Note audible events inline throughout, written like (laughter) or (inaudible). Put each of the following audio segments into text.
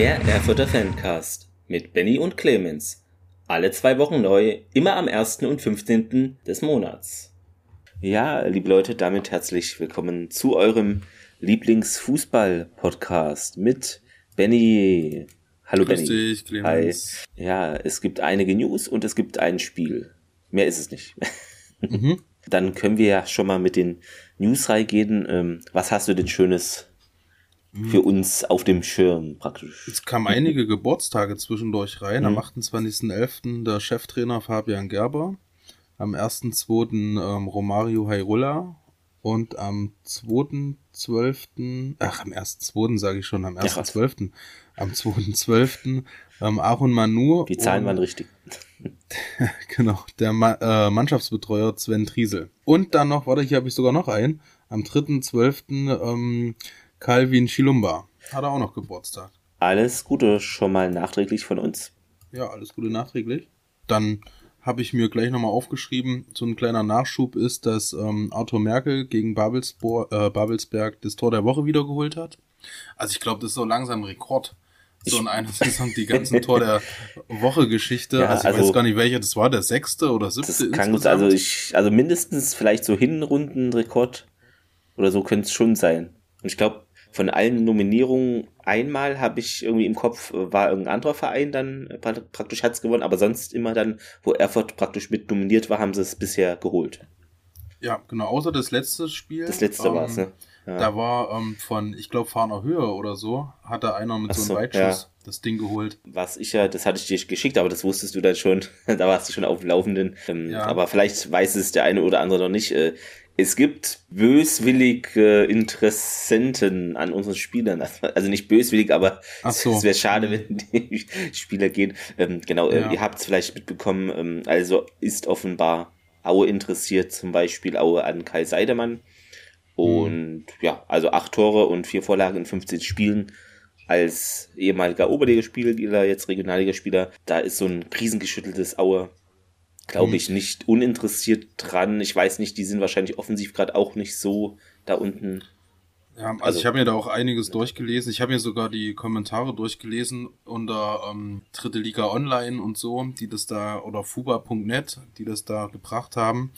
Der Erfurter Fancast mit Benny und Clemens. Alle zwei Wochen neu, immer am 1. und 15. des Monats. Ja, liebe Leute, damit herzlich willkommen zu eurem Lieblingsfußball-Podcast mit Benny. Hallo Grüß Benny. dich, Clemens. Hi. Ja, es gibt einige News und es gibt ein Spiel. Mehr ist es nicht. Mhm. (laughs) Dann können wir ja schon mal mit den News reingehen. Ähm, was hast du denn Schönes für uns auf dem Schirm praktisch? Es kamen einige Geburtstage zwischendurch rein. Am Mhm. 28.11. der Cheftrainer Fabian Gerber. Am 1.2. Ähm, Romario Hairulla. Und am 2.12., ach, am 1.2. sage ich schon, am Ja, krass. 1.12., am 2.12. Ähm, Aaron Manu. Die Zahlen waren richtig. (laughs) Genau, der Ma äh, Mannschaftsbetreuer Sven Triesel. Und dann noch, warte, hier habe ich sogar noch einen. Am 3.12. Ähm, Calvin Chilumba. Hat er auch noch Geburtstag. Alles Gute schon mal nachträglich von uns. Ja, alles Gute nachträglich. Dann habe ich mir gleich nochmal aufgeschrieben, so ein kleiner Nachschub ist, dass ähm, Arthur Merkel gegen Babelsbo äh, Babelsberg das Tor der Woche wiedergeholt hat. Also ich glaube, das ist so langsam Rekord. So in einer Saison die ganzen Tor der (laughs) Woche Geschichte. Ja, also ich also- weiß gar nicht, welcher das war, der sechste oder siebte Das kann gut, also ich, also mindestens vielleicht so Hinrundenrekord oder so könnte es schon sein. Und ich glaube, von allen Nominierungen einmal habe ich irgendwie im Kopf, äh, war irgendein anderer Verein dann äh, pra- praktisch hat's gewonnen, aber sonst immer dann, wo Erfurt praktisch mit nominiert war, haben sie es bisher geholt. Ja, genau, außer das letzte Spiel. Das letzte ähm, war's, ne? Ja. Da war ähm, von, ich glaube, Fahner Höhe oder so, hat da einer mit Ach so einem so, Weitschuss das Ding geholt. Was ich ja, das hatte ich dir geschickt, aber das wusstest du dann schon. (laughs) da warst du schon auf dem Laufenden. Ähm, Ja. Aber vielleicht weiß es der eine oder andere noch nicht. Äh, es gibt böswillige Interessenten an unseren Spielern. Also nicht böswillig, aber so. es wäre schade, wenn die (laughs) Spieler gehen. Ähm, genau, äh, Ja. ihr habt es vielleicht mitbekommen. Ähm, also ist offenbar Aue interessiert, zum Beispiel Aue an Kai Seidemann. Und ja, also acht Tore und vier Vorlagen in 15 Spielen als ehemaliger Oberligaspieler, jetzt Regionalligaspieler, da ist so ein krisengeschütteltes Aue, glaube Mhm. ich, nicht uninteressiert dran. Ich weiß nicht, die sind wahrscheinlich offensiv gerade auch nicht so da unten. Ja, also, Also- ich habe mir da auch einiges durchgelesen. Ich habe mir sogar die Kommentare durchgelesen unter ähm, Dritte Liga Online und so, die das da, oder fuba.net, die das da gebracht haben.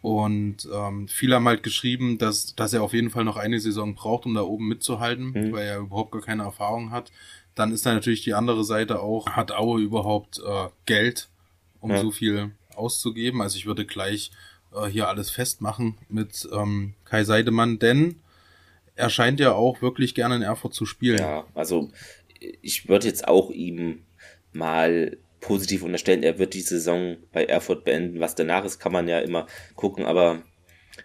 Und ähm, viele haben halt geschrieben, dass, dass er auf jeden Fall noch eine Saison braucht, um da oben mitzuhalten, Mhm. weil er überhaupt gar keine Erfahrung hat. Dann ist da natürlich die andere Seite auch, hat Aue überhaupt äh, Geld, um Ja. so viel auszugeben? Also ich würde gleich äh, hier alles festmachen mit ähm, Kai Seidemann, denn er scheint ja auch wirklich gerne in Erfurt zu spielen. Ja, also ich würde jetzt auch ihm mal positiv unterstellen, er wird die Saison bei Erfurt beenden. Was danach ist, kann man ja immer gucken, aber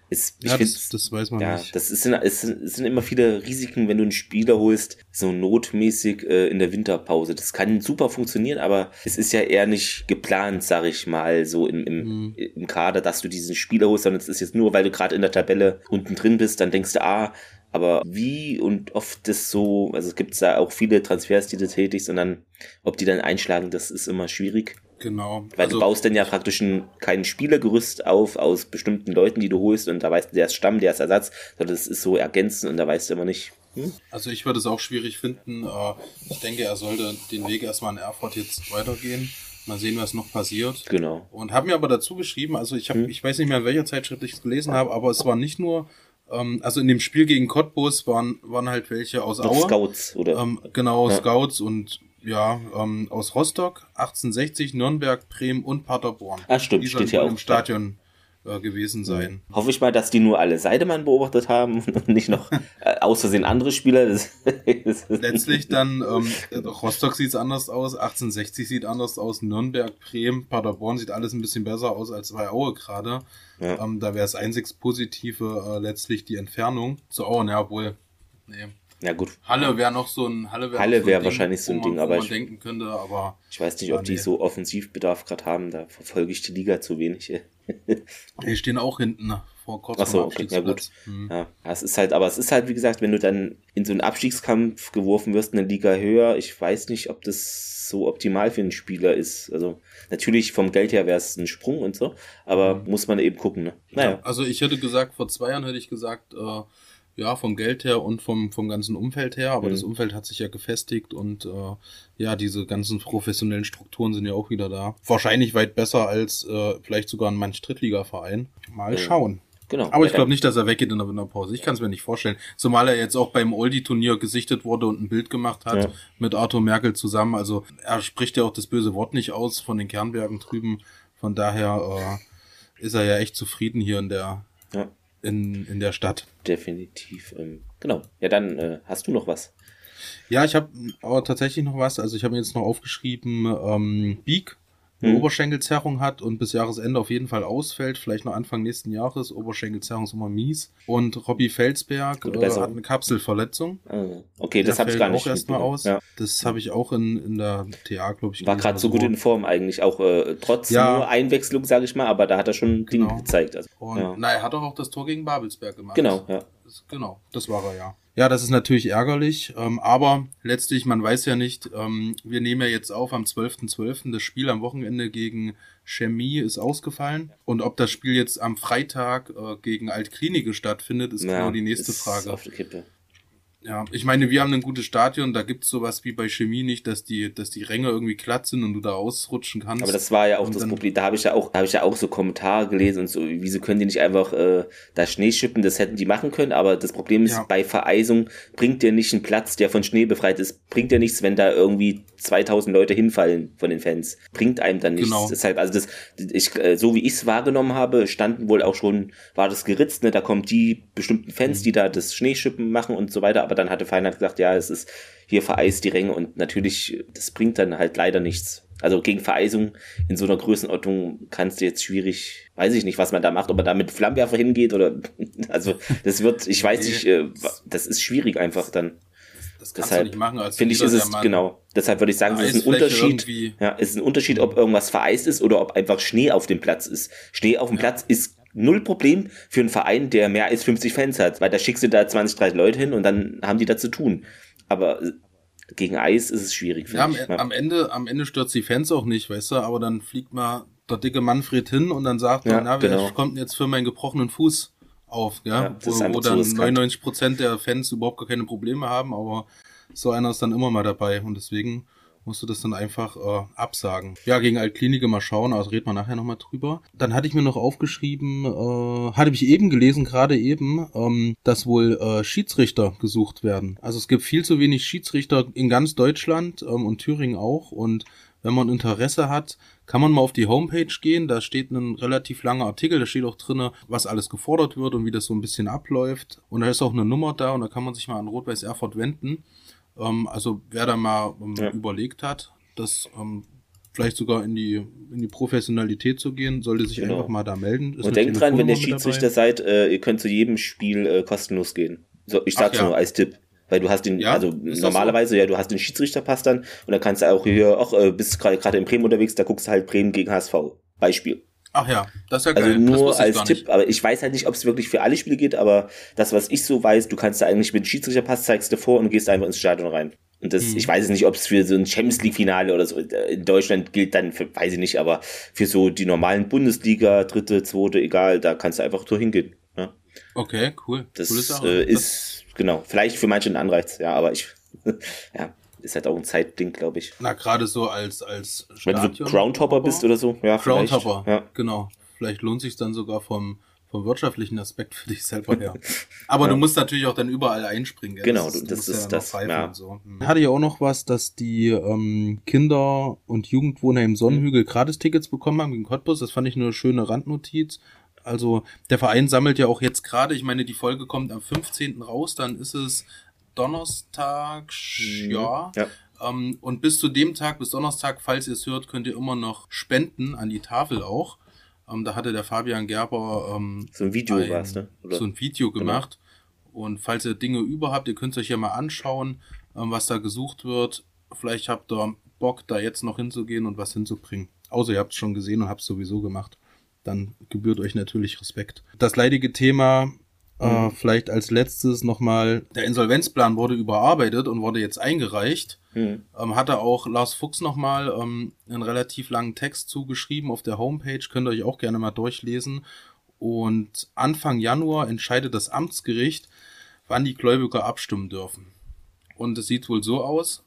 ich Ja, finde das, das weiß man Ja, nicht. das ist, es, sind, sind immer viele Risiken, wenn du einen Spieler holst, so notmäßig äh, in der Winterpause. Das kann super funktionieren, aber es ist ja eher nicht geplant, sag ich mal, so im, im, Mhm. im Kader, dass du diesen Spieler holst, sondern es ist jetzt nur, weil du gerade in der Tabelle unten drin bist, dann denkst du, ah, aber wie und oft das so, also es gibt da auch viele Transfers, die du tätigst und dann, ob die dann einschlagen, das ist immer schwierig. Genau. Weil du baust dann ja praktisch ein, kein Spielergerüst auf aus bestimmten Leuten, die du holst und da weißt du, der ist Stamm, der ist Ersatz, sondern das ist so ergänzend und da weißt du immer nicht. Hm? Also ich würde es auch schwierig finden. Äh, Ich denke, er sollte den Weg erstmal in Erfurt jetzt weitergehen. Mal sehen, was noch passiert. Genau. Und habe mir aber dazu geschrieben, also ich habe, Hm. ich weiß nicht mehr, in welcher Zeitschrift ich es gelesen habe, aber es war nicht nur, ähm, also in dem Spiel gegen Cottbus waren, waren halt welche aus Aue. Scouts oder Ähm, genau, Ja. Scouts und ja, ähm, aus Rostock, 1860, Nürnberg, Bremen und Paderborn. Ah, stimmt, Die steht hier auch. im Stadion äh, gewesen sein. hoffe ich mal, dass die nur alle Seidemann beobachtet haben (laughs) und nicht noch äh, aus Versehen andere Spieler. (laughs) Letztlich dann, ähm, Rostock sieht anders aus, 1860 sieht anders aus, Nürnberg, Bremen, Paderborn sieht alles ein bisschen besser aus als bei Aue gerade. Ja. Ähm, da wäre das einzig Positive äh, letztlich die Entfernung zu Aue, ja wohl. Nee. Ja gut, Halle wäre noch so ein Halle wäre Halle so wär ein wahrscheinlich so ein man, Ding, wo aber man ich- denken könnte, aber ich weiß nicht, ob die nee. so Offensivbedarf gerade haben, da verfolge ich die Liga zu wenig. (laughs) die stehen auch hinten vor kurz Ach so, vorm okay, ja gut. Abstiegsplatz. Hm. Ja, es ist halt, aber es ist halt, wie gesagt, wenn du dann in so einen Abstiegskampf geworfen wirst, eine Liga höher, ich weiß nicht, ob das so optimal für einen Spieler ist. Also natürlich vom Geld her wäre es ein Sprung und so, aber muss man eben gucken, ne? Naja. Ja, also ich hätte gesagt, vor zwei Jahren hätte ich gesagt, äh, Ja, vom Geld her und vom, vom ganzen Umfeld her, aber Mhm. das Umfeld hat sich ja gefestigt und äh, ja, diese ganzen professionellen Strukturen sind ja auch wieder da. Wahrscheinlich weit besser als äh, vielleicht sogar ein manch Drittligaverein. Mal Ja. schauen. Genau. Aber ich glaube nicht, dass er weggeht in der Winterpause. Ich kann es mir nicht vorstellen. Zumal er jetzt auch beim Oldie-Turnier gesichtet wurde und ein Bild gemacht hat Ja. mit Arthur Merkel zusammen. Also er spricht ja auch das böse Wort nicht aus von den Kernbergen drüben. Von daher äh, ist er ja echt zufrieden hier in der Ja, in, in der Stadt. definitiv. Ähm, genau. Ja, dann äh, hast du noch was. Ja, ich habe aber tatsächlich noch was. Also ich habe mir jetzt noch aufgeschrieben, ähm, Beak eine Mhm. Oberschenkelzerrung hat und bis Jahresende auf jeden Fall ausfällt, vielleicht noch Anfang nächsten Jahres. Oberschenkelzerrung ist immer mies. Und Robbie Felsberg äh, Besserung. hat eine Kapselverletzung. Ah, okay, das habe ich gar nicht auch erstmal aus. Ja. Das habe ich auch in, in der TA, glaube ich. War gerade so gut in Form eigentlich, auch äh, trotz Ja. nur Einwechslung, sage ich mal, aber da hat er schon Dinge Genau. gezeigt. Also, Und ja. na, er hat doch auch das Tor gegen Babelsberg gemacht. Genau, ja. Das, genau, das war er ja. Ja, das ist natürlich ärgerlich, ähm, aber letztlich, man weiß ja nicht, ähm, wir nehmen ja jetzt auf am 12.12. Das Spiel am Wochenende gegen Chemie ist ausgefallen. Und ob das Spiel jetzt am Freitag äh, gegen Altklinike stattfindet, ist ja, genau die nächste Frage. Auf der Kippe. Ja, ich meine, wir haben ein gutes Stadion, da gibt's sowas wie bei Chemie nicht, dass die, dass die Ränge irgendwie glatt sind und du da ausrutschen kannst. Aber das war ja auch Und das Problem. Da habe ich ja auch, da habe ich ja auch so Kommentare gelesen und so, wieso können die nicht einfach äh, da Schnee schippen? Das hätten die machen können, aber das Problem ist, Ja. bei Vereisung bringt dir nicht ein Platz, der von Schnee befreit ist, bringt dir nichts, wenn da irgendwie 2000 Leute hinfallen von den Fans. Bringt einem dann nichts. Genau. Deshalb, also das, ich, äh, so wie ich es wahrgenommen habe, standen wohl auch schon, war das geritzt, ne? Da kommen die bestimmten Mhm. Fans, die da das Schneeschippen machen und so weiter, aber dann hatte Feinheit gesagt, ja, es ist hier vereist die Ränge und natürlich, das bringt dann halt leider nichts. Also gegen Vereisung in so einer Größenordnung kannst du jetzt schwierig, weiß ich nicht, was man da macht, ob man da mit Flammenwerfer hingeht oder, (laughs) also das wird, ich weiß nicht, äh, das ist schwierig einfach dann. das kannst Deshalb du nicht machen. Als Finde ich, ist es, mal genau. Deshalb würde ich sagen, es ist ein Unterschied. Ja, es ist ein Unterschied, ob irgendwas vereist ist oder ob einfach Schnee auf dem Platz ist. Schnee auf dem Ja. Platz ist null Problem für einen Verein, der mehr als 50 Fans hat, weil da schickst du da 20, 30 Leute hin und dann haben die da zu tun. Aber äh, gegen Eis ist es schwierig, Ja, am. Ja. am Ende, am Ende stört die Fans auch nicht, weißt du, aber dann fliegt mal der dicke Manfred hin und dann sagt Ja, er, na, wer genau. kommt denn jetzt für meinen gebrochenen Fuß auf, ja? Wo, wo dann riskant. 99 Prozent der Fans überhaupt gar keine Probleme haben, aber so einer ist dann immer mal dabei und deswegen musst du das dann einfach äh, absagen. Ja, gegen Altklinike mal schauen, also reden wir nachher nochmal drüber. Dann hatte ich mir noch aufgeschrieben, äh, hatte ich eben gelesen, gerade eben, ähm, dass wohl äh, Schiedsrichter gesucht werden. Also es gibt viel zu wenig Schiedsrichter in ganz Deutschland ähm, und Thüringen auch und wenn man Interesse hat, kann man mal auf die Homepage gehen. Da steht ein relativ langer Artikel, da steht auch drinne, was alles gefordert wird und wie das so ein bisschen abläuft. Und da ist auch eine Nummer da und da kann man sich mal an Rot-Weiß Erfurt wenden. Ähm, also wer da mal ähm, Ja. überlegt hat, das ähm, vielleicht sogar in die, in die Professionalität zu gehen, sollte sich Genau. einfach mal da melden. Ist Und denkt dran, wenn ihr Schiedsrichter seid, äh, ihr könnt zu jedem Spiel äh, kostenlos gehen. So, ich sag's Ach ja. nur als Tipp. Weil du hast den, Ja, also normalerweise, ja, du hast den Schiedsrichterpass dann und dann kannst du auch hier, ach, äh, bist gerade gerade in Bremen unterwegs, da guckst du halt Bremen gegen HSV. Beispiel. Ach ja, das ist ja Also geil. das nur als Tipp, aber ich weiß halt nicht, ob es wirklich für alle Spiele geht, aber das, was ich so weiß, du kannst da eigentlich mit dem Schiedsrichterpass zeigst du vor und gehst einfach ins Stadion rein. Und das, Mhm. ich weiß es nicht, ob es für so ein Champions League-Finale oder so äh, in Deutschland gilt, dann für, weiß ich nicht, aber für so die normalen Bundesliga, dritte, zweite, egal, da kannst du einfach so hingehen. Ja. Okay, cool. Das äh, Das- ist, genau, vielleicht für manche ein Anreiz, ja, aber ich, (laughs) ja, ist halt auch ein Zeitding, glaube ich. Na, gerade so als, als Wenn du Stadion- Groundhopper bist oder so, ja, vielleicht. Groundhopper, Ja. genau. Vielleicht lohnt sich dann sogar vom, vom wirtschaftlichen Aspekt für dich selber her. (laughs) Aber du musst natürlich auch dann überall einspringen. Gell? Genau, du das ist das, pfeifen ja. und so. Hm. Hatte ja auch noch was, dass die ähm, Kinder- und Jugendwohner im Sonnenhügel Gratistickets bekommen haben gegen Cottbus. Das fand ich eine schöne Randnotiz. Also der Verein sammelt ja auch jetzt gerade, ich meine, die Folge kommt am 15. raus, dann ist es Donnerstag, Mhm. ja. Ja. Ähm, und bis zu dem Tag, bis Donnerstag, falls ihr es hört, könnt ihr immer noch spenden an die Tafel auch. Ähm, da hatte der Fabian Gerber ähm, So ein Video ein, war's, ne? Oder? so ein Video gemacht. Und falls ihr Dinge über habt, ihr könnt es euch ja mal anschauen, ähm, was da gesucht wird. Vielleicht habt ihr Bock, da jetzt noch hinzugehen und was hinzubringen. Außer ihr habt es schon gesehen und habt es sowieso gemacht. Dann gebührt euch natürlich Respekt. Das leidige Thema, äh, vielleicht als letztes nochmal, der Insolvenzplan wurde überarbeitet und wurde jetzt eingereicht. Hm. Ähm, hatte auch Lars Fuchs nochmal ähm, einen relativ langen Text zugeschrieben auf der Homepage, könnt ihr euch auch gerne mal durchlesen. Und Anfang Januar entscheidet das Amtsgericht, wann die Gläubiger abstimmen dürfen. Und es sieht wohl so aus,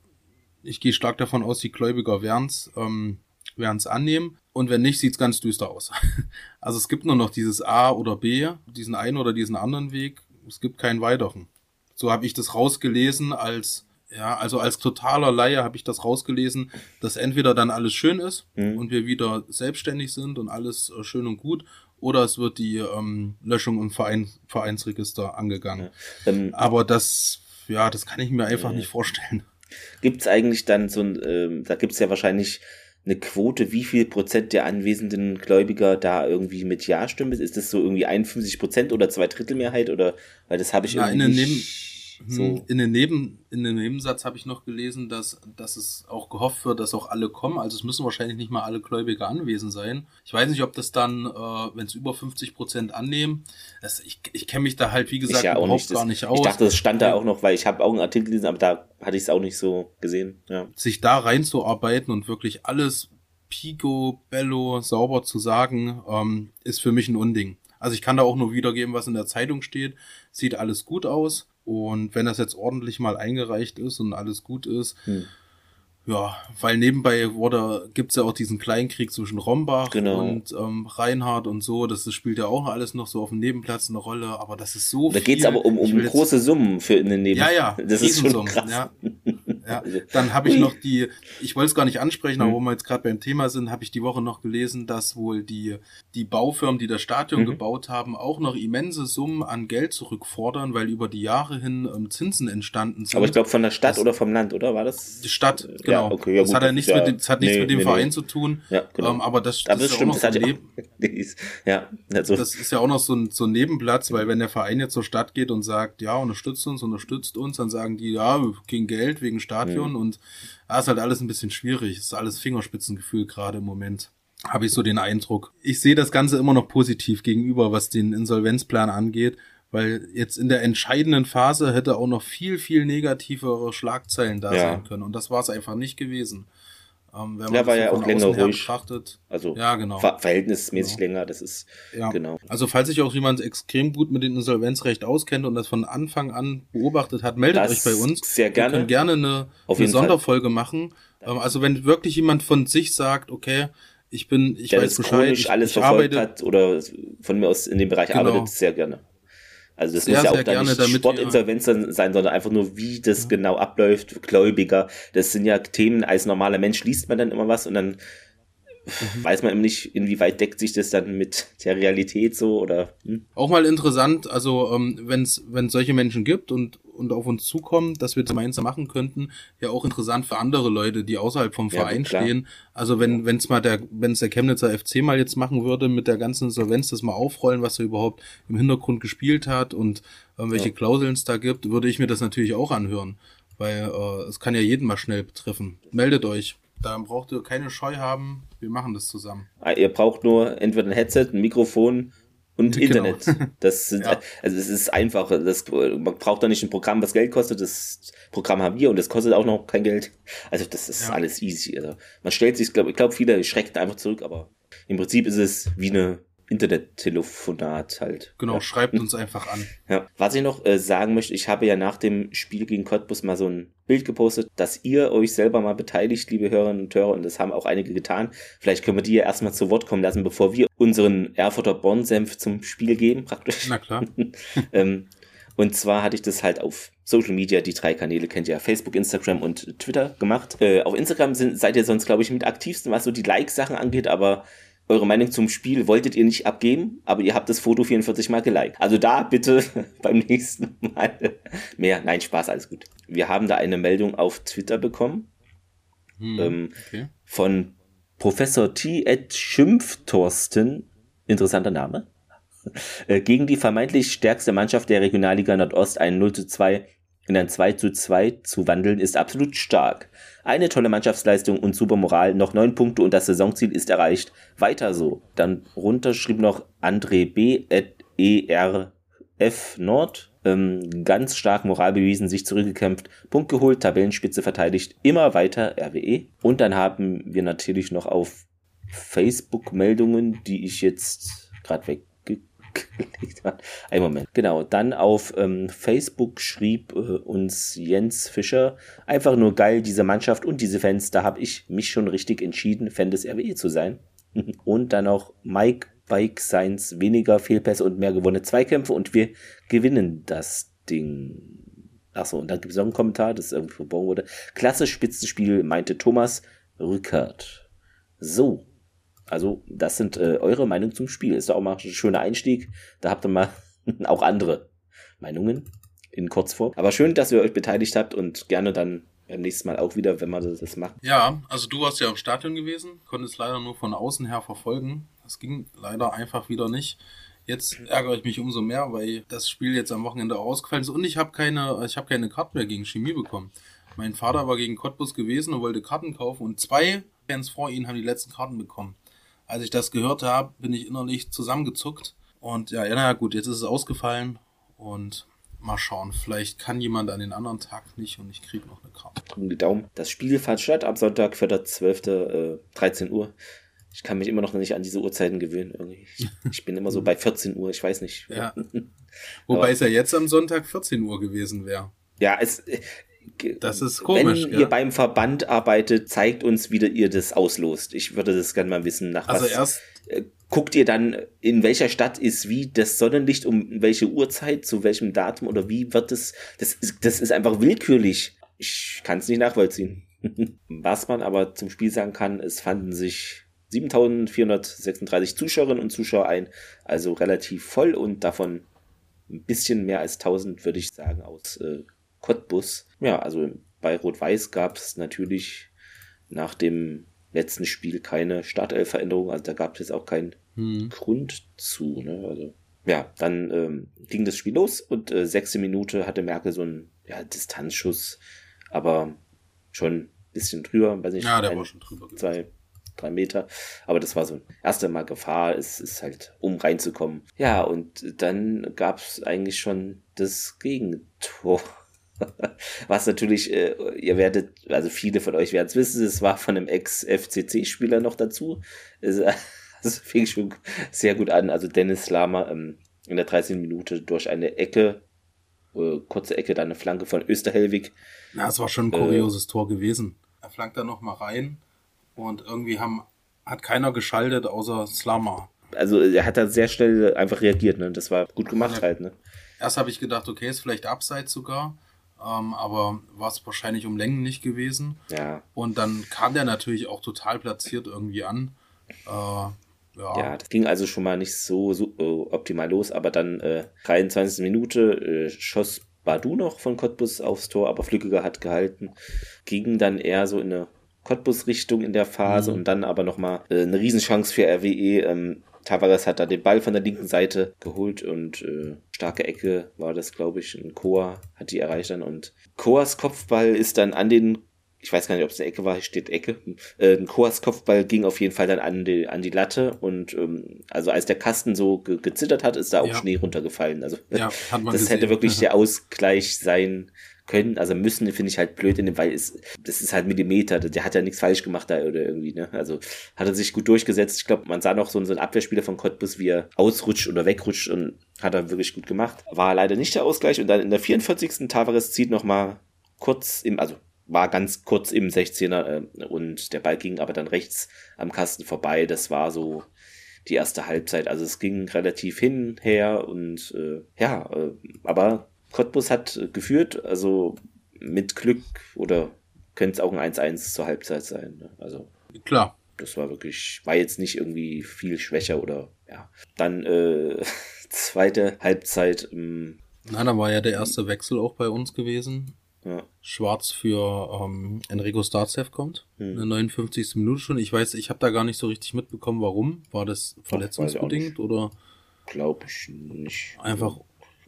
ich gehe stark davon aus, die Gläubiger werden es ähm, werden's annehmen. Und wenn nicht, sieht's ganz düster aus. (laughs) Also es gibt nur noch dieses A oder B, diesen einen oder diesen anderen Weg. Es gibt keinen weiteren. So habe ich das rausgelesen als, ja, also als totaler Laie habe ich das rausgelesen, dass entweder dann alles schön ist Mhm. und wir wieder selbstständig sind und alles äh, schön und gut, oder es wird die ähm, Löschung im Verein, Vereinsregister angegangen. Ähm, Aber das, ja, das kann ich mir einfach Ja. nicht vorstellen. Gibt es eigentlich dann so ein, ähm, da gibt es ja wahrscheinlich eine Quote, wie viel Prozent der anwesenden Gläubiger da irgendwie mit Ja stimmen? Ist das so irgendwie 51 Prozent oder zwei Drittel Mehrheit oder, weil das habe ich Na, irgendwie in den nicht Hm, so. In, den Neben, in den Nebensatz habe ich noch gelesen, dass, dass es auch gehofft wird, dass auch alle kommen. Also es müssen wahrscheinlich nicht mal alle Gläubiger anwesend sein. Ich weiß nicht, ob das dann, äh, wenn es über 50 Prozent annehmen, das, ich, ich kenne mich da halt, wie gesagt, ja auch überhaupt nicht. gar Das, nicht aus. ich dachte, das stand da auch noch, weil ich habe auch einen Artikel gelesen, aber da hatte ich es auch nicht so gesehen. Ja. sich da reinzuarbeiten und wirklich alles pico, bello, sauber zu sagen, ähm, ist für mich ein Unding. Also ich kann da auch nur wiedergeben, was in der Zeitung steht. Sieht alles gut aus. Und wenn das jetzt ordentlich mal eingereicht ist und alles gut ist, Hm. ja, weil nebenbei wurde, gibt's ja auch diesen Kleinkrieg zwischen Rombach Genau. und ähm, Reinhard und so. Das, das spielt ja auch alles noch so auf dem Nebenplatz eine Rolle, aber das ist so Da viel. geht es aber um, um große Summen für in den Neben. Ja, ja, (laughs) Das ist schon krass. Ja. Ja, Also, dann habe ich noch die, ich wollte es gar nicht ansprechen, aber Mhm. wo wir jetzt gerade beim Thema sind, habe ich die Woche noch gelesen, dass wohl die, die Baufirmen, die das Stadion Mhm. gebaut haben, auch noch immense Summen an Geld zurückfordern, weil über die Jahre hin ähm, Zinsen entstanden sind. Aber ich glaube von der Stadt Das- oder vom Land, oder? War das? die Stadt, Ja, genau. okay, ja, das gut, hat ja das nichts ja- mit, dem- das hat nichts nee, mit dem nee, Verein nee. zu tun. Ja, genau. Ähm, aber das, aber das das ist ja auch stimmt, noch das so Leben. Ja, also, (laughs) Das ist ja auch noch so ein, so ein Nebenplatz, weil wenn der Verein jetzt zur Stadt geht und sagt, ja, unterstützt uns, unterstützt uns, dann sagen die, ja, gegen Geld, wegen Stadion und ja, ist halt alles ein bisschen schwierig. Ist alles Fingerspitzengefühl gerade im Moment. Habe ich so den Eindruck. Ich sehe das Ganze immer noch positiv gegenüber, was den Insolvenzplan angeht, weil jetzt in der entscheidenden Phase hätte auch noch viel, viel negativere Schlagzeilen da Ja. sein können. Und das war es einfach nicht gewesen. Ähm, wenn man Ja, war ja auch länger ruhig. betrachtet. also Ja, genau. ver verhältnismäßig Genau. länger, das ist, Ja. genau. Also falls sich auch jemand extrem gut mit dem Insolvenzrecht auskennt und das von Anfang an beobachtet hat, meldet Das euch bei uns. sehr gerne. Wir können gerne eine, eine jeden Fall. Sonderfolge machen. Ähm, also wenn wirklich jemand von sich sagt, okay, ich bin, ich der weiß Bescheid, chronisch ich, alles ich verfolgt arbeite, hat oder von mir aus in dem Bereich Genau. arbeitet, sehr gerne. Also das Sehr, muss ja auch dann nicht Sportinsolvenz sein, sondern einfach nur, wie das genau abläuft, Gläubiger. Das sind ja Themen, als normaler Mensch liest man dann immer was und dann Mhm. weiß man eben nicht, inwieweit deckt sich das dann mit der Realität so oder hm? Auch mal interessant, also ähm, wenn es solche Menschen gibt und und auf uns zukommen, dass wir das gemeinsam machen könnten, ja auch interessant für andere Leute, die außerhalb vom Ja, Verein stehen. Also wenn wenn es mal der wenn es der Chemnitzer FC mal jetzt machen würde mit der ganzen Insolvenz, das mal aufrollen, was er überhaupt im Hintergrund gespielt hat und ähm, welche Ja. Klauseln es da gibt, würde ich mir das natürlich auch anhören, weil äh, es kann ja jeden mal schnell betreffen. Meldet euch. Da braucht ihr keine Scheu haben. Wir machen das zusammen. Ah, Ihr braucht nur entweder ein Headset, ein Mikrofon und Genau. Internet. (laughs) Das sind, Ja. also es ist einfach. Das, man braucht da nicht ein Programm, was Geld kostet. Das Programm haben wir und das kostet auch noch kein Geld. Also das ist Ja. alles easy. Also man stellt sich, glaub, ich glaube, viele schrecken einfach zurück, aber im Prinzip ist es wie eine Internettelefonat halt. Genau, Ja. schreibt (laughs) uns einfach an. Ja. Was ich noch äh, sagen möchte, ich habe ja nach dem Spiel gegen Cottbus mal so ein Bild gepostet, dass ihr euch selber mal beteiligt, liebe Hörerinnen und Hörer, und das haben auch einige getan. Vielleicht können wir die ja erstmal zu Wort kommen lassen, bevor wir unseren Erfurter Bonn-Senf zum Spiel geben, praktisch. Na klar. (laughs) ähm, und zwar hatte ich das halt auf Social Media, die drei Kanäle kennt ihr ja, Facebook, Instagram und Twitter gemacht. Äh, auf Instagram sind, seid ihr sonst, glaube ich, mit aktivsten, was so die Like-Sachen angeht, aber eure Meinung zum Spiel wolltet ihr nicht abgeben, aber ihr habt das Foto 44 Mal geliked. Also da bitte (laughs) beim nächsten Mal mehr. Nein, Spaß, alles gut. Wir haben da eine Meldung auf Twitter bekommen Hm, Ähm, okay. von Professor T. Ed Schimpftorsten, interessanter Name, äh, gegen die vermeintlich stärkste Mannschaft der Regionalliga Nordost ein 0 zu 2 in ein 2 zu 2 zu wandeln, ist absolut stark. Eine tolle Mannschaftsleistung und super Moral, noch neun Punkte und das Saisonziel ist erreicht. Weiter so. Dann runter schrieb noch André B. ERF Nord. Ähm, ganz stark Moral bewiesen, sich zurückgekämpft, Punkt geholt, Tabellenspitze verteidigt, immer weiter RWE. Und dann haben wir natürlich noch auf Facebook Meldungen, die ich jetzt gerade gelegt hat. Ein Moment. Genau, dann auf ähm, Facebook schrieb äh, uns Jens Fischer, einfach nur geil, diese Mannschaft und diese Fans, da habe ich mich schon richtig entschieden, Fan des RWE zu sein. (laughs) und dann auch Mike Bike Science, weniger Fehlpässe und mehr gewonnene Zweikämpfe und wir gewinnen das Ding. Achso, und dann gibt es noch einen Kommentar, das irgendwie verborgen wurde. Klasse Spitzenspiel, meinte Thomas Rückert. So, also, das sind äh, eure Meinungen zum Spiel. Ist doch auch mal ein schöner Einstieg. Da habt ihr mal (laughs) auch andere Meinungen in Kurzform. Aber schön, dass ihr euch beteiligt habt und gerne dann beim nächsten Mal auch wieder, wenn man das macht. Ja, also du warst ja im Stadion gewesen, konntest leider nur von außen her verfolgen. Das ging leider einfach wieder nicht. Jetzt ärgere ich mich umso mehr, weil das Spiel jetzt am Wochenende ausgefallen ist und ich habe keine, ich habe keine Karten mehr gegen Chemie bekommen. Mein Vater war gegen Cottbus gewesen und wollte Karten kaufen und zwei Fans vor ihnen haben die letzten Karten bekommen. Als ich das gehört habe, bin ich innerlich zusammengezuckt. Und ja, ja, na gut, jetzt ist es ausgefallen und mal schauen. Vielleicht kann jemand an den anderen Tag nicht und ich kriege noch eine Karte. Die Daumen. Das Spiel fand statt am Sonntag, 4.12., äh, 13 Uhr. Ich kann mich immer noch nicht an diese Uhrzeiten gewöhnen. Irgendwie. Ich (laughs) bin immer so bei 14 Uhr, ich weiß nicht. Ja. (laughs) Wobei es ja jetzt am Sonntag 14 Uhr gewesen wäre. Ja, es, das ist komisch. Wenn ja? ihr beim Verband arbeitet, zeigt uns, wie ihr das auslost. Ich würde das gerne mal wissen. Nach also was erst äh, guckt ihr dann, in welcher Stadt ist wie das Sonnenlicht, um welche Uhrzeit, zu welchem Datum oder wie wird das? Das ist, das ist einfach willkürlich. Ich kann es nicht nachvollziehen. (laughs) was man aber zum Spiel sagen kann, es fanden sich 7436 Zuschauerinnen und Zuschauer ein, also relativ voll und davon ein bisschen mehr als 1000, würde ich sagen, aus äh, Cottbus. Ja, also bei Rot-Weiß gab es natürlich nach dem letzten Spiel keine Startelf-Veränderung, also da gab es jetzt auch keinen hm. Grund zu. Ne? Also, ja, dann ähm, ging das Spiel los und äh, sechste Minute hatte Merkel so einen ja, Distanzschuss, aber schon ein bisschen drüber, weiß nicht, ja, der ein, war schon drüber. Zwei, drei Meter. Aber das war so ein erster Mal Gefahr, es ist halt, um reinzukommen. Ja, und dann gab es eigentlich schon das Gegentor. (laughs) Was natürlich, äh, ihr werdet, also viele von euch werden es wissen, es war von einem Ex-FCC-Spieler noch dazu. Es, (laughs) das fing schon sehr gut an. Also Dennis Lama ähm, in der 13. Minute durch eine Ecke, äh, kurze Ecke, dann eine Flanke von Österhelwig. Na, es war schon ein kurioses äh, Tor gewesen. Er flankt da nochmal rein und irgendwie haben, hat keiner geschaltet außer Slama. Also er hat da sehr schnell einfach reagiert, ne? Das war gut gemacht ja. halt, ne? Erst habe ich gedacht, okay, ist vielleicht abseits sogar ähm, aber war es wahrscheinlich um Längen nicht gewesen. Ja. Und dann kam der natürlich auch total platziert irgendwie an. Äh, ja. ja, das ging also schon mal nicht so, so uh, optimal los, aber dann äh, 23. Minute äh, schoss Badu noch von Cottbus aufs Tor, aber Flückiger hat gehalten. Ging dann eher so in eine Cottbus-Richtung in der Phase mhm. und dann aber nochmal äh, eine Riesenchance für RWE. Ähm, Tavares hat da den Ball von der linken Seite geholt und äh, starke Ecke war das, glaube ich. Ein Koa hat die erreicht dann und Koas Kopfball ist dann an den, ich weiß gar nicht, ob es eine Ecke war, hier steht Ecke. Äh, ein Koas Kopfball ging auf jeden Fall dann an die, an die Latte und ähm, also als der Kasten so ge gezittert hat, ist da auch ja. Schnee runtergefallen. Also ja, (laughs) das gesehen. hätte wirklich (laughs) der Ausgleich sein können, also müssen, finde ich halt blöd in dem, weil es, das ist halt Millimeter, der hat ja nichts falsch gemacht da oder irgendwie, ne? Also hat er sich gut durchgesetzt. Ich glaube, man sah noch so, so einen Abwehrspieler von Cottbus, wie er ausrutscht oder wegrutscht und hat er wirklich gut gemacht. War leider nicht der Ausgleich und dann in der 44. Tavares zieht nochmal kurz im, also war ganz kurz im 16er äh, und der Ball ging aber dann rechts am Kasten vorbei. Das war so die erste Halbzeit. Also es ging relativ hinher und äh, ja, äh, aber Cottbus hat geführt, also mit Glück oder könnte es auch ein 1-1 zur Halbzeit sein. Ne? Also klar. Das war wirklich, war jetzt nicht irgendwie viel schwächer oder ja. Dann äh, (laughs) zweite Halbzeit. Ähm, Nein, da war ja der erste Wechsel auch bei uns gewesen. Ja. Schwarz für ähm, Enrico Starzev kommt. Hm. In der 59. Minute schon. Ich weiß, ich habe da gar nicht so richtig mitbekommen, warum. War das verletzungsbedingt oder? Glaube ich nicht. Einfach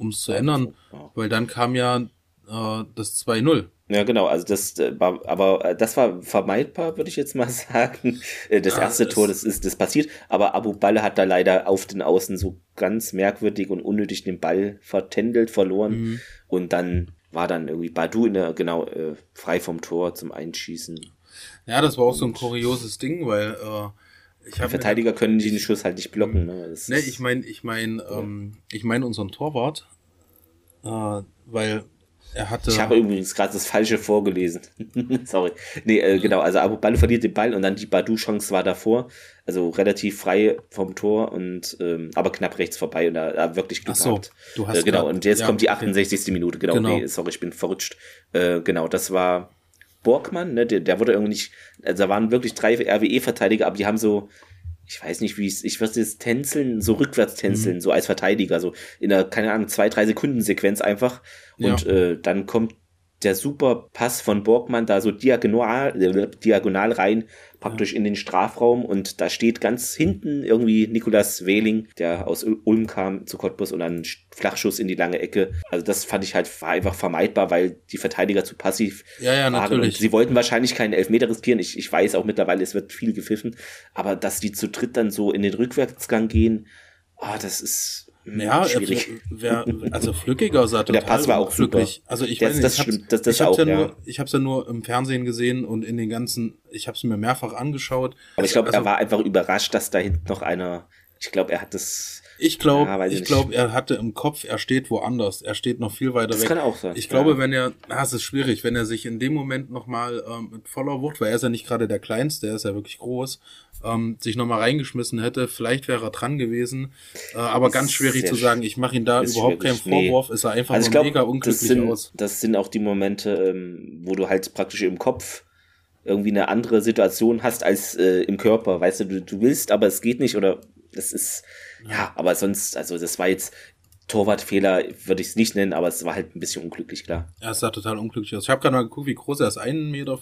um es zu ändern, weil dann kam ja äh, das 2-0. Ja, genau, also das äh, war, aber äh, das war vermeidbar, würde ich jetzt mal (laughs) sagen. Äh, das ja, erste Tor, das ist das passiert, aber Abu Balle hat da leider auf den Außen so ganz merkwürdig und unnötig den Ball vertändelt, verloren mhm. und dann war dann irgendwie Badu in der, genau, frei vom Tor zum Einschießen. Ja, das war auch so ein kurioses Ding, weil äh, Verteidiger können den Schuss halt nicht blocken. Ne, das ne ich meine, ich meine, ähm, ich meine unseren Torwart, äh, weil er hatte. Ich habe übrigens gerade das Falsche vorgelesen. (laughs) Sorry. Nee, äh, genau. Also Abu Ballo verliert den Ball und dann die Badu-Chance war davor. Also relativ frei vom Tor und ähm, aber knapp rechts vorbei und da, da wirklich Glück Ach so, gehabt. Du hast äh, genau. Und jetzt ja, kommt die 68. Okay. Minute. Genau. genau. Nee, sorry, ich bin verrutscht. Äh, genau, das war Borgmann. Ne, der, der wurde irgendwie nicht. Also da waren wirklich drei RWE-Verteidiger, aber die haben so ich weiß nicht, wie es, ich würde jetzt tänzeln, so rückwärts tänzeln, mhm. so als Verteidiger, so in einer, keine Ahnung, zwei, drei Sekunden Sequenz einfach. Und ja. äh, dann kommt der super Pass von Borgmann da so diagonal, äh, diagonal rein praktisch in den Strafraum und da steht ganz hinten irgendwie Nikolas Wehling, der aus Ulm kam zu Cottbus und dann Flachschuss in die lange Ecke. Also das fand ich halt war einfach vermeidbar, weil die Verteidiger zu passiv ja, ja, waren. Natürlich. Und sie wollten wahrscheinlich keinen Elfmeter riskieren. Ich, ich weiß auch mittlerweile, es wird viel gepfiffen, aber dass die zu dritt dann so in den Rückwärtsgang gehen, ah, das ist ja, schwierig. Wer, also Flückiger sah total (laughs) Der Pass war auch glücklich. Super. Also ich das, weiß nicht, das ich stimmt, das, das ich auch, ja nur, ich habe es ja nur im Fernsehen gesehen und in den ganzen, ich habe es mir mehrfach angeschaut. Aber ich glaube, also, er war einfach überrascht, dass da hinten noch einer, ich glaube, er hat das ich glaube, ja, ich glaube, er hatte im Kopf, er steht woanders. Er steht noch viel weiter das weg. Das kann auch sein. Ich glaube, ja. wenn er, na, es ist schwierig, wenn er sich in dem Moment nochmal ähm, mit voller Wucht, weil er ist ja nicht gerade der Kleinste, er ist ja wirklich groß, ähm, sich nochmal reingeschmissen hätte, vielleicht wäre er dran gewesen. Äh, aber ist ganz schwierig zu sagen, ich mache ihn da überhaupt keinen Vorwurf, nee. ist er einfach also nur glaub, mega unglücklich das sind, aus. Das sind auch die Momente, ähm, wo du halt praktisch im Kopf irgendwie eine andere Situation hast als äh, im Körper. Weißt du, du, du willst, aber es geht nicht oder das ist, ja, aber sonst, also das war jetzt Torwartfehler, würde ich es nicht nennen, aber es war halt ein bisschen unglücklich, klar. Ja, es sah total unglücklich aus. Ich habe gerade mal geguckt, wie groß er ist. 1,95 Meter.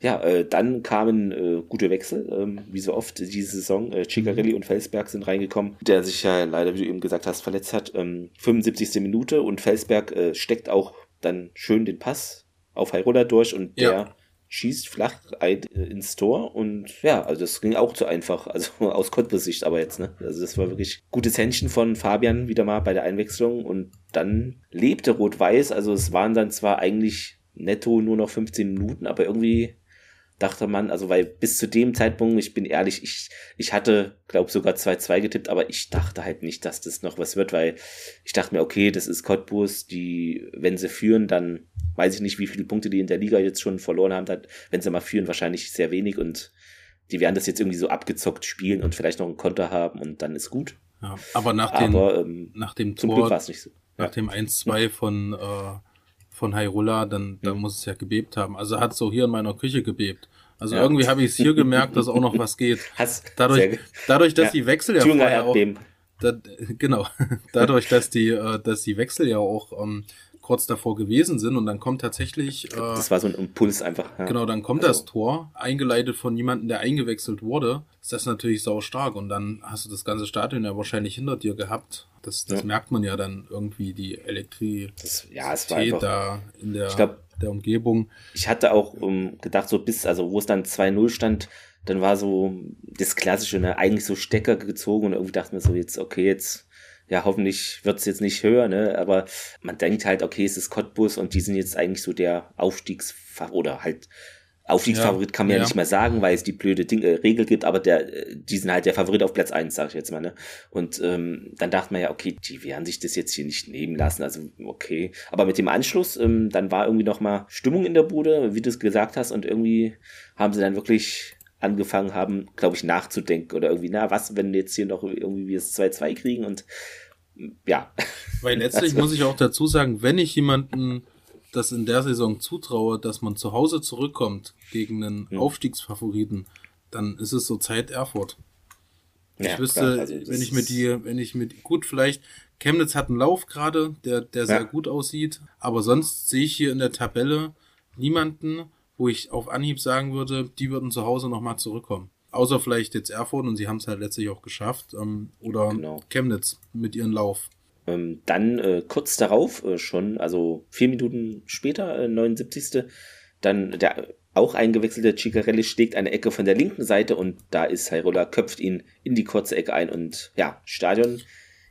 Ja, äh, dann kamen äh, gute Wechsel, ähm, wie so oft diese Saison. Äh, Ciccarelli mhm. und Felsberg sind reingekommen, der sich ja leider, wie du eben gesagt hast, verletzt hat. Ähm, 75. Minute und Felsberg äh, steckt auch dann schön den Pass auf Heirola durch und ja. der schießt flach äh, ins Tor und ja, also das ging auch zu einfach, (laughs) also aus Cottbus-Sicht aber jetzt, ne? Also das war wirklich gutes Händchen von Fabian wieder mal bei der Einwechslung und dann lebte Rot-Weiß, also es waren dann zwar eigentlich netto nur noch 15 Minuten, aber irgendwie dachte man, also weil bis zu dem Zeitpunkt, ich bin ehrlich, ich, ich hatte, glaube sogar 2-2 getippt, aber ich dachte halt nicht, dass das noch was wird, weil ich dachte mir, okay, das ist Cottbus, die, wenn sie führen, dann weiß ich nicht, wie viele Punkte die in der Liga jetzt schon verloren haben, dann, wenn sie mal führen, wahrscheinlich sehr wenig und die werden das jetzt irgendwie so abgezockt spielen und vielleicht noch einen Konter haben und dann ist gut. Ja, aber nach dem, aber, ähm, nach dem Tor, zum Glück war es nicht so. Nach ja. dem 1-2 von äh, von Hyrule, dann, dann muss es ja gebebt haben. Also hat es so hier in meiner Küche gebebt. Also ja. irgendwie habe ich es hier gemerkt, dass auch noch was geht. (laughs) Hast dadurch, dadurch, dass ja. die Wechsel ja vorher auch, da, genau, (laughs) dadurch, dass die, äh, dass die Wechsel ja auch ähm, kurz davor gewesen sind und dann kommt tatsächlich. Äh, das war so ein Impuls einfach. Ja. Genau, dann kommt also. das Tor, eingeleitet von jemandem, der eingewechselt wurde. Ist das natürlich sau stark und dann hast du das ganze Stadion ja wahrscheinlich hinter dir gehabt. Das, das ja. merkt man ja dann irgendwie, die Elektrizität ja, da in der, glaub, der Umgebung. Ich hatte auch um, gedacht, so bis, also wo es dann 2-0 stand, dann war so das Klassische, ne, eigentlich so Stecker gezogen und irgendwie dachte mir so, jetzt, okay, jetzt ja, hoffentlich wird's jetzt nicht höher, ne? Aber man denkt halt, okay, es ist Cottbus und die sind jetzt eigentlich so der Aufstiegsfach oder halt Aufstiegsfavorit ja, kann man ja. ja. nicht mehr sagen, weil es die blöde Ding, äh, Regel gibt, aber der, die sind halt der Favorit auf Platz eins, sag ich jetzt mal, ne? Und ähm, dann dachte man ja, okay, die werden sich das jetzt hier nicht nehmen lassen, also okay. Aber mit dem Anschluss, ähm, dann war irgendwie noch mal Stimmung in der Bude, wie du es gesagt hast, und irgendwie haben sie dann wirklich angefangen haben, glaube ich, nachzudenken oder irgendwie, na, was, wenn jetzt hier noch irgendwie wir es 2-2 kriegen und ja. (laughs) Weil letztlich muss ich auch dazu sagen, wenn ich jemanden das in der Saison zutraue, dass man zu Hause zurückkommt gegen einen hm. Aufstiegsfavoriten, dann ist es so Zeit Erfurt. Ja, ich wüsste, also wenn ich mit dir, wenn ich mit, gut, vielleicht, Chemnitz hat einen Lauf gerade, der, der sehr gut aussieht, aber sonst sehe ich hier in der Tabelle niemanden, wo ich auf Anhieb sagen würde, die würden zu Hause nochmal zurückkommen. Außer vielleicht jetzt Erfurt und sie haben es halt letztlich auch geschafft. Ähm, oder genau. Chemnitz mit ihrem Lauf. Ähm, dann äh, kurz darauf äh, schon, also vier Minuten später, äh, 79. Dann der auch eingewechselte Ciccarelli schlägt eine Ecke von der linken Seite und da ist Hairola, köpft ihn in die kurze Ecke ein und ja, Stadion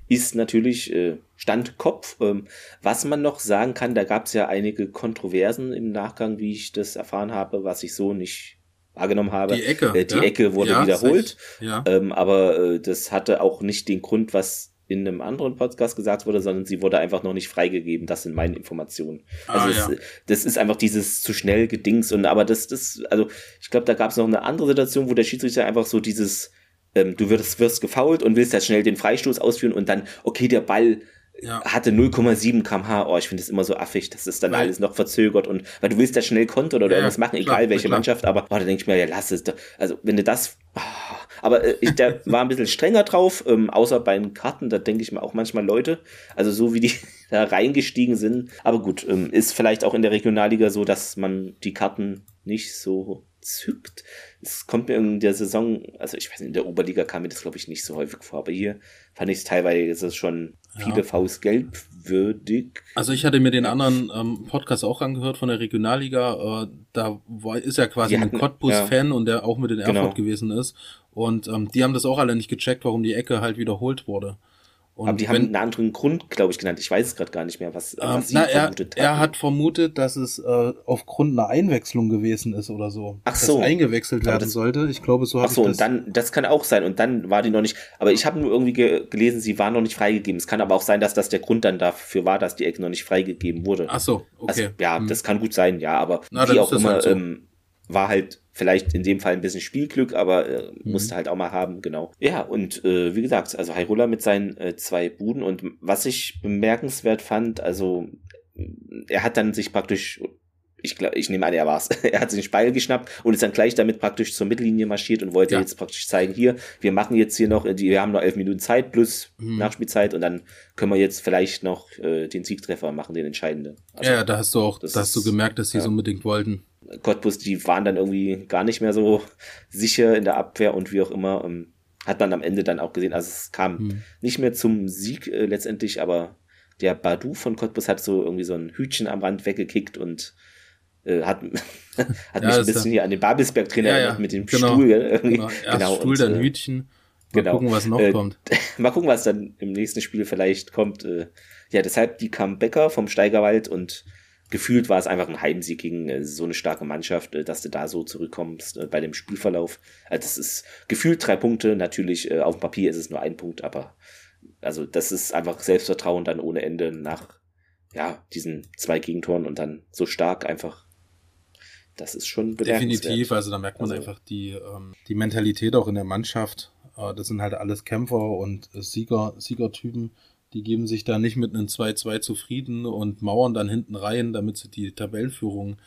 ist natürlich äh, Standkopf. Ähm, was man noch sagen kann, da gab es ja einige Kontroversen im Nachgang, wie ich das erfahren habe, was ich so nicht wahrgenommen habe. Die Ecke. Äh, die ja? Ecke wurde ja, wiederholt. Ja. Ähm, aber äh, das hatte auch nicht den Grund, was in einem anderen Podcast gesagt wurde, sondern sie wurde einfach noch nicht freigegeben. Das sind meine Informationen. Ah, Also es, das ist einfach dieses zu schnell gedings und aber das, das, also ich glaube, da gab es noch eine andere Situation, wo der Schiedsrichter einfach so dieses, ähm, du wirst, wirst gefault und willst da schnell den Freistoß ausführen und dann, okay, der Ball Ja. hatte 0,7 kmh. Oh, ich finde das immer so affig. Das ist dann Weil- alles noch verzögert und weil du willst da schnell kontern oder Ja, irgendwas machen, klar, egal welche klar. Mannschaft, aber oh, da denke ich mir, ja, lass es. doch. Also, wenn du das. ah. aber äh, ich, der war ein bisschen strenger drauf, ähm, außer bei den Karten, da denke ich mir auch manchmal Leute, also so wie die (laughs) da reingestiegen sind. Aber gut, ähm, ist vielleicht auch in der Regionalliga so, dass man die Karten nicht so zückt. Es kommt mir in der Saison, also ich weiß nicht, in der Oberliga kam mir das, glaube ich, nicht so häufig vor, aber hier fand ich es teilweise schon Ja. viele Faust gelb würdig. Also ich hatte mir den anderen ähm, Podcast auch angehört von der Regionalliga. Äh, da ist ja quasi Die ein hatten- Cottbus-Fan und der auch mit in Erfurt Genau. gewesen ist. Und ähm, die haben das auch alle nicht gecheckt, warum die Ecke halt wiederholt wurde. Und aber die haben einen anderen Grund, glaube ich, genannt. Ich weiß es gerade gar nicht mehr, was, Ähm, was sie na, er, vermutet er hatten. hat vermutet, dass es äh, aufgrund einer Einwechslung gewesen ist oder so. Ach so. Dass eingewechselt werden das- sollte. Ich glaube, so Ach habe so, ich und das. dann, das kann auch sein. Und dann war die noch nicht, aber ich habe nur irgendwie ge gelesen, sie war noch nicht freigegeben. Es kann aber auch sein, dass das der Grund dann dafür war, dass die Ecke noch nicht freigegeben wurde. Ach so, okay. Also, ja, Hm. das kann gut sein, ja, aber Na, wie auch immer, halt so. ähm, war halt vielleicht in dem Fall ein bisschen Spielglück, aber äh, Mhm. musste halt auch mal haben, genau. Ja, und äh, wie gesagt, also Hyrule mit seinen äh, zwei Buden und was ich bemerkenswert fand, also er hat dann sich praktisch, ich glaube, ich nehme an, er war's, (laughs) er hat sich den Speil geschnappt und ist dann gleich damit praktisch zur Mittellinie marschiert und wollte Ja. jetzt praktisch zeigen, hier, wir machen jetzt hier noch, äh, die, wir haben noch elf Minuten Zeit plus Mhm. Nachspielzeit und dann können wir jetzt vielleicht noch äh, den Siegtreffer machen, den entscheidenden. Also, ja, da hast du auch, da hast du gemerkt, dass sie ja. so unbedingt wollten. Cottbus, die waren dann irgendwie gar nicht mehr so sicher in der Abwehr und wie auch immer. Ähm, hat man am Ende dann auch gesehen. Also es kam Hm. nicht mehr zum Sieg äh, letztendlich, aber der Badu von Cottbus hat so irgendwie so ein Hütchen am Rand weggekickt und äh, hat, (laughs) hat Ja, mich ein bisschen hier an den Babelsberg-Trainer Ja, ja, mit dem genau, Stuhl. irgendwie. Genau, Genau, Stuhl, und, dann äh, Hütchen. Mal genau. gucken, was noch Äh, kommt. (laughs) Mal gucken, was dann im nächsten Spiel vielleicht kommt. Äh, ja, deshalb die kam Becker vom Steigerwald und gefühlt war es einfach ein Heimsieg gegen äh, so eine starke Mannschaft, dass du da so zurückkommst bei dem Spielverlauf. Also das ist gefühlt drei Punkte. Natürlich auf dem Papier ist es nur ein Punkt, aber also das ist einfach Selbstvertrauen dann ohne Ende nach ja diesen zwei Gegentoren und dann so stark einfach. Das ist schon bemerkenswert. Definitiv, also da merkt man Also- einfach die, ähm, die Mentalität auch in der Mannschaft. Äh, das sind halt alles Kämpfer und Sieger, Siegertypen. Die geben sich da nicht mit einem 2-2 zufrieden und mauern dann hinten rein, damit sie die Tabellenführung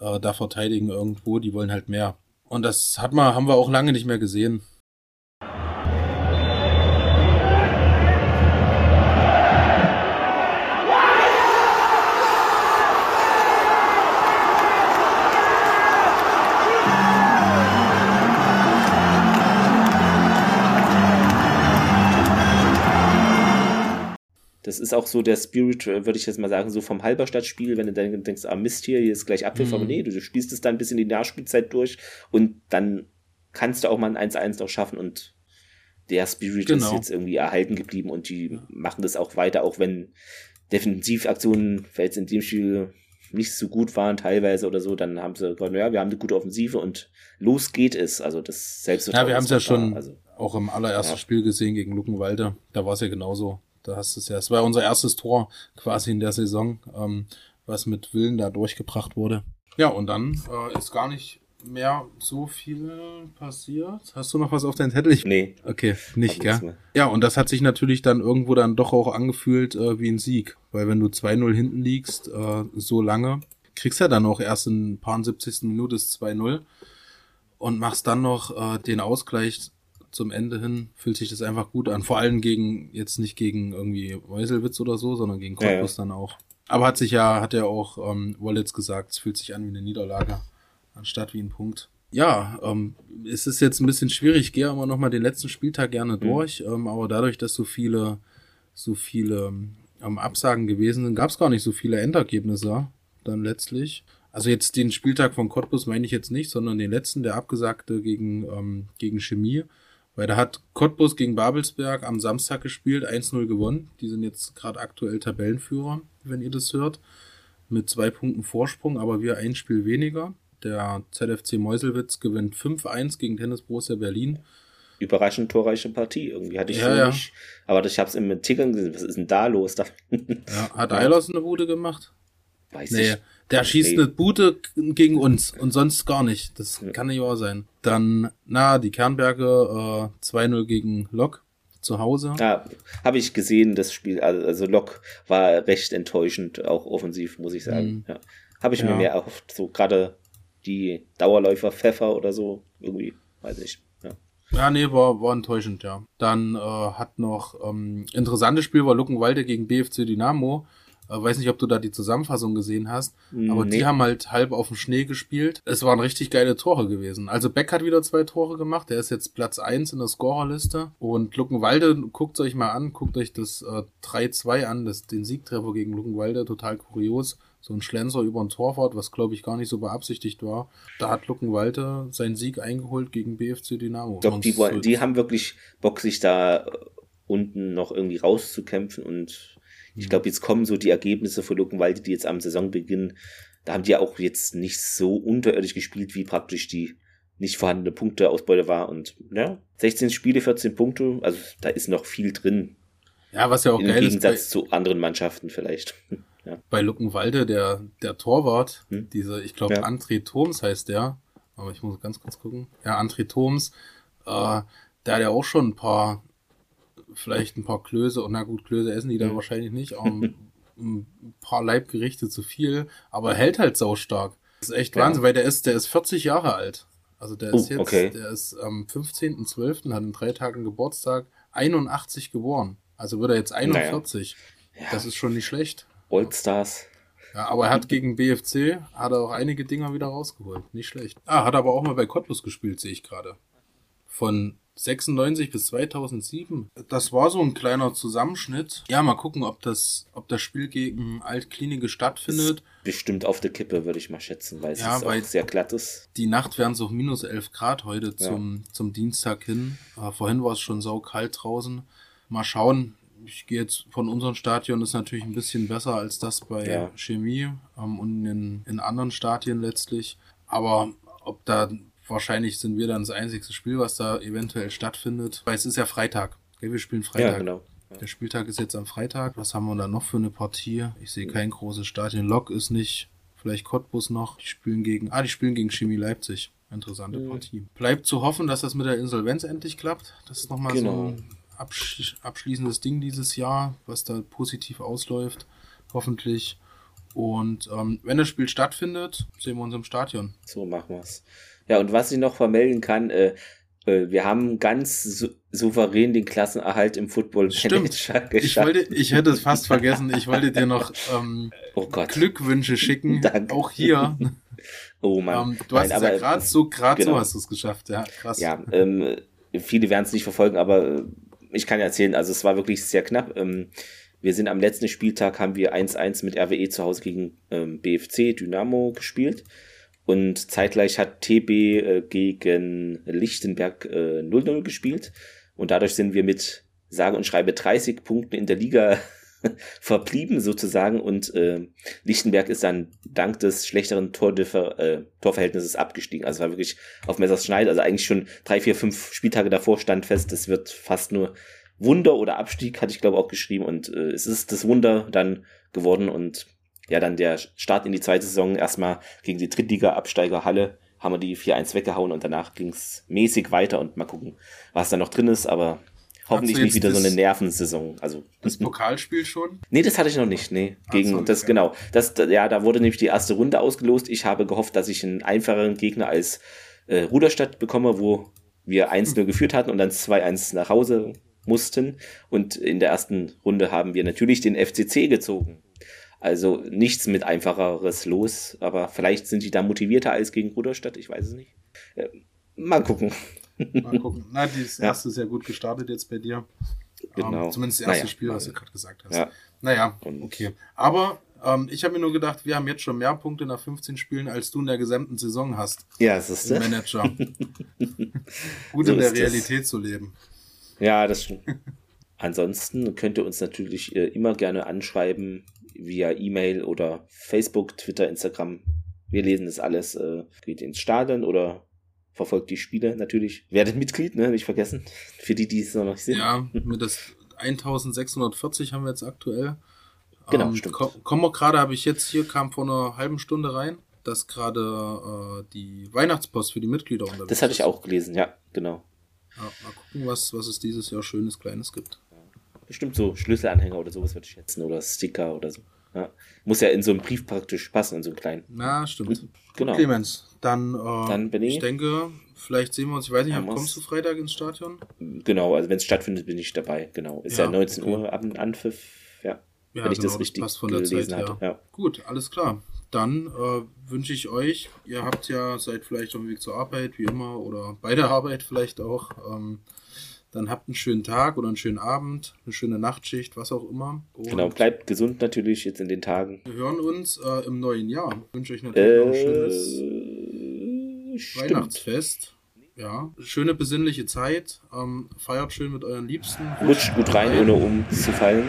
äh, da verteidigen irgendwo. Die wollen halt mehr. Und das hat man, haben wir auch lange nicht mehr gesehen. Das ist auch so der Spirit, äh, würde ich jetzt mal sagen, so vom Halberstadt-Spiel, wenn du dann denkst, ah Mist hier, hier ist gleich Abpfiff, Mhm. aber nee, du, spielst es dann bis in die Nachspielzeit durch und dann kannst du auch mal ein 1-1 noch schaffen und der Spirit ist Genau. jetzt irgendwie erhalten geblieben und die machen das auch weiter, auch wenn Defensivaktionen vielleicht in dem Spiel nicht so gut waren teilweise oder so, dann haben sie gesagt, ja, wir haben eine gute Offensive und los geht es. Also das Selbstvertrauen. Ja, wir haben ist es ja schon Also, auch im allerersten Ja. Spiel gesehen gegen Luckenwalde. Da war es ja genauso. Da hast du es ja. Es war unser erstes Tor quasi in der Saison, ähm, was mit Willen da durchgebracht wurde. Ja, und dann äh, ist gar nicht mehr so viel passiert. Hast du noch was auf deinem Zettel? Ich, nee, okay, nicht, gell? Ja, und das hat sich natürlich dann irgendwo dann doch auch angefühlt äh, wie ein Sieg. Weil wenn du 2-0 hinten liegst, äh, so lange, kriegst ja dann auch erst in ein paar 70. Minute das 2-0 und machst dann noch äh, den Ausgleich zum Ende hin, fühlt sich das einfach gut an. Vor allem gegen, jetzt nicht gegen irgendwie Meuselwitz oder so, sondern gegen Ja, ja. Cottbus dann auch. Aber hat sich ja, hat ja auch ähm, Wallets gesagt, es fühlt sich an wie eine Niederlage, anstatt wie ein Punkt. Ja, ähm, es ist jetzt ein bisschen schwierig, ich gehe aber nochmal den letzten Spieltag gerne durch, ähm, aber dadurch, dass so viele, so viele ähm, Absagen gewesen sind, gab es gar nicht so viele Endergebnisse dann letztlich. Also jetzt den Spieltag von Cottbus meine ich jetzt nicht, sondern den letzten, der abgesagte gegen, ähm, gegen Chemie. Weil da hat Cottbus gegen Babelsberg am Samstag gespielt, 1-0 gewonnen. Die sind jetzt gerade aktuell Tabellenführer, wenn ihr das hört. Mit zwei Punkten Vorsprung, aber wir ein Spiel weniger. Der ZFC Meuselwitz gewinnt 5-1 gegen Tennis Borussia Berlin. Überraschend torreiche Partie. Irgendwie hatte ich Ja, so ja. nicht. Aber ich habe es im Tickern gesehen. Was ist denn da los? (laughs) Ja, hat Eilers eine Bude gemacht? weiß Nee, ich. Der schießt Nee. eine Bude gegen uns und sonst gar nicht. Das kann nicht wahr sein. Dann, na, die Kernberge äh, 2-0 gegen Lok zu Hause. Ja, habe ich gesehen, das Spiel. Also, also Lok war recht enttäuschend, auch offensiv, muss ich sagen. Ja. Habe ich Mhm. Ja. mir mehr erhofft. So gerade die Dauerläufer Pfeffer oder so. Irgendwie, weiß ich. Ja. Ja, nee, war, war enttäuschend, ja. Dann äh, hat noch ähm, interessantes Spiel war Luckenwalde gegen BFC Dynamo. Äh, weiß nicht, ob du da die Zusammenfassung gesehen hast, aber Nee. die haben halt halb auf dem Schnee gespielt. Es waren richtig geile Tore gewesen. Also Beck hat wieder zwei Tore gemacht, der ist jetzt Platz eins in der Scorerliste. Und Luckenwalde, guckt euch mal an, guckt euch das äh, 3-2 an, das, den Siegtreffer gegen Luckenwalde, total kurios. So ein Schlenzer über ein Torwart, was glaube ich gar nicht so beabsichtigt war. Da hat Luckenwalde seinen Sieg eingeholt gegen BFC Dynamo. Ich glaube, die, die haben wirklich Bock, sich da äh, unten noch irgendwie rauszukämpfen. Und. Ich glaube, jetzt kommen so die Ergebnisse für Luckenwalde, die jetzt am Saisonbeginn, da haben die ja auch jetzt nicht so unterirdisch gespielt, wie praktisch die nicht vorhandene Punkteausbeute war. Und ja, 16 Spiele, 14 Punkte, also da ist noch viel drin. Ja, was ja auch Im geil ist, Gegensatz zu anderen Mannschaften vielleicht. (laughs) Ja. bei Luckenwalde, der, der Torwart, Hm. dieser, ich glaube, Ja. André Thoms heißt der, aber ich muss ganz kurz gucken. Ja, André Thoms, äh, der hat ja auch schon ein paar, vielleicht ein paar Klöße, und na gut, Klöße essen die da Hm. wahrscheinlich nicht, aber ein, (laughs) ein paar Leibgerichte zu viel, aber er hält halt saustark. Das ist echt Ja. Wahnsinn, weil der ist, der ist 40 Jahre alt. Also der Oh, ist jetzt, okay. der ist am 15.12., hat in drei Tagen Geburtstag, 81 geboren. Also wird er jetzt 41. Ja. Das ist schon nicht schlecht. Oldstars. Ja, aber er hat gegen BFC, hat er auch einige Dinger wieder rausgeholt. Nicht schlecht. Ah, hat aber auch mal bei Cottbus gespielt, sehe ich gerade. Von 96 bis 2007. Das war so ein kleiner Zusammenschnitt. Ja, mal gucken, ob das, ob das Spiel gegen Altklinike stattfindet. Bestimmt auf der Kippe, würde ich mal schätzen, weil es Ja, ist weil- auch sehr glatt ist. Die Nacht wären so minus 11 Grad heute zum, zum Dienstag hin. Äh, vorhin war es schon saukalt draußen. Mal schauen. Ich gehe jetzt von unserem Stadion, ist natürlich ein bisschen besser als das bei Ja. Chemie ähm, und in, in anderen Stadien letztlich. Aber ob da, wahrscheinlich sind wir dann das einzige Spiel, was da eventuell stattfindet. Weil es ist ja Freitag. Wir spielen Freitag. Ja, genau. Der Spieltag ist jetzt am Freitag. Was haben wir da noch für eine Partie? Ich sehe kein großes Stadion. Lok ist nicht. Vielleicht Cottbus noch. Die spielen gegen, ah, die spielen gegen Chemie Leipzig. Interessante Mhm. Partie. Bleibt zu hoffen, dass das mit der Insolvenz endlich klappt. Das ist nochmal Genau. so ein absch abschließendes Ding dieses Jahr, was da positiv ausläuft. Hoffentlich. Und ähm, wenn das Spiel stattfindet, sehen wir uns im Stadion. So machen wir's. Ja, und was ich noch vermelden kann, äh, äh, wir haben ganz sou souverän den Klassenerhalt im Football Stimmt. Manager Ich geschafft. wollte, ich hätte es fast vergessen. Ich wollte dir noch ähm, (laughs) oh. Glückwünsche schicken. (laughs) Danke. Auch hier. (laughs) Oh Mann. Ähm, du hast Nein, es ja aber- gerade so, gerade so genau. hast du es geschafft, ja, krass. Ja, ähm, viele werden es nicht verfolgen, aber äh, ich kann ja erzählen, also es war wirklich sehr knapp. Ähm, wir sind am letzten Spieltag, haben wir 1-1 mit RWE zu Hause gegen ähm, BFC Dynamo gespielt. Und zeitgleich hat TB äh, gegen Lichtenberg äh, 0-0 gespielt. Und dadurch sind wir mit sage und schreibe 30 Punkten in der Liga (laughs) verblieben sozusagen. Und äh, Lichtenberg ist dann dank des schlechteren Tordiffer, äh, Torverhältnisses abgestiegen. Also es war wirklich auf Messers Schneid. Also eigentlich schon drei, vier, fünf Spieltage davor stand fest, das wird fast nur Wunder oder Abstieg, hatte ich glaube auch geschrieben. Und äh, es ist das Wunder dann geworden. Und ja, dann der Start in die zweite Saison erstmal gegen die Drittliga-Absteiger Halle haben wir die 4-1 weggehauen und danach ging's mäßig weiter und mal gucken, was da noch drin ist, aber hoffentlich nicht wieder so eine Nervensaison. Also Das Pokalspiel schon? Nee, das hatte ich noch nicht. Nee, gegen so, das okay. genau. Das ja, da wurde nämlich die erste Runde ausgelost. Ich habe gehofft, dass ich einen einfacheren Gegner als äh, Ruderstadt bekomme, wo wir 1-0 geführt hatten und dann 2-1 nach Hause mussten und in der ersten Runde haben wir natürlich den FCC gezogen. Also nichts mit einfacheres los, aber vielleicht sind die da motivierter als gegen Ruderstadt, ich weiß es nicht. Äh, mal gucken. Mal gucken. Na, das (laughs) Ja. erste ist ja gut gestartet jetzt bei dir. Genau. Ähm, zumindest das erste Naja, Spiel, was du gerade gesagt hast. Ja. Naja, okay. Aber ähm, ich habe mir nur gedacht, wir haben jetzt schon mehr Punkte nach 15 Spielen, als du in der gesamten Saison hast. Ja, es ist Im Manager. (laughs) Gut So in der ist das. Realität zu leben. Ja, das stimmt. Ansonsten könnt ihr uns natürlich äh, immer gerne anschreiben via E-Mail oder Facebook, Twitter, Instagram. Wir lesen das alles. Äh, geht ins Stadion oder verfolgt die Spiele natürlich. Werdet Mitglied, ne? Nicht vergessen. (laughs) Für die, die es noch nicht sind. Ja, mit das 1640 haben wir jetzt aktuell. Genau, ähm, stimmt. ko- Kommen wir gerade, habe ich jetzt hier, kam vor einer halben Stunde rein, dass gerade äh, die Weihnachtspost für die Mitglieder unterwegs Das hatte ich auch gelesen, ja, genau. Ja, mal gucken, was, was es dieses Jahr Schönes, Kleines gibt. Bestimmt so Schlüsselanhänger oder sowas würde ich schätzen oder Sticker oder so. Ja. Muss ja in so einen Brief praktisch passen, in so einen kleinen. Na, stimmt. Genau. Clemens, dann, äh, Dann bin ich- ich denke, vielleicht sehen wir uns, ich weiß nicht, kommst du Freitag ins Stadion? Genau, also wenn es stattfindet, bin ich dabei. Genau. Ist ja, Ja, 19 okay. Uhr ab Anpfiff. Ja. Ja, wenn ich genau, das richtig passt von der gelesen Zeit hatte. her. Ja. Gut, alles klar. Dann äh, wünsche ich euch, ihr habt ja, seid vielleicht auf dem Weg zur Arbeit, wie immer, oder bei der Arbeit vielleicht auch. Ähm, dann habt einen schönen Tag oder einen schönen Abend, eine schöne Nachtschicht, was auch immer. Und Genau, bleibt gesund natürlich jetzt in den Tagen. wir hören uns äh, im neuen Jahr. Ich wünsche euch natürlich noch ein schönes Äh, stimmt. Weihnachtsfest. Ja, schöne besinnliche Zeit. Ähm, feiert schön mit euren Liebsten. Rutscht gut rein, ohne umzufallen.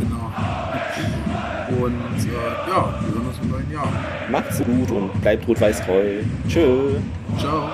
Genau. Und äh, ja, wir hören uns im neuen Jahr. Macht's gut und bleibt rot-weiß treu. Tschö. Ciao.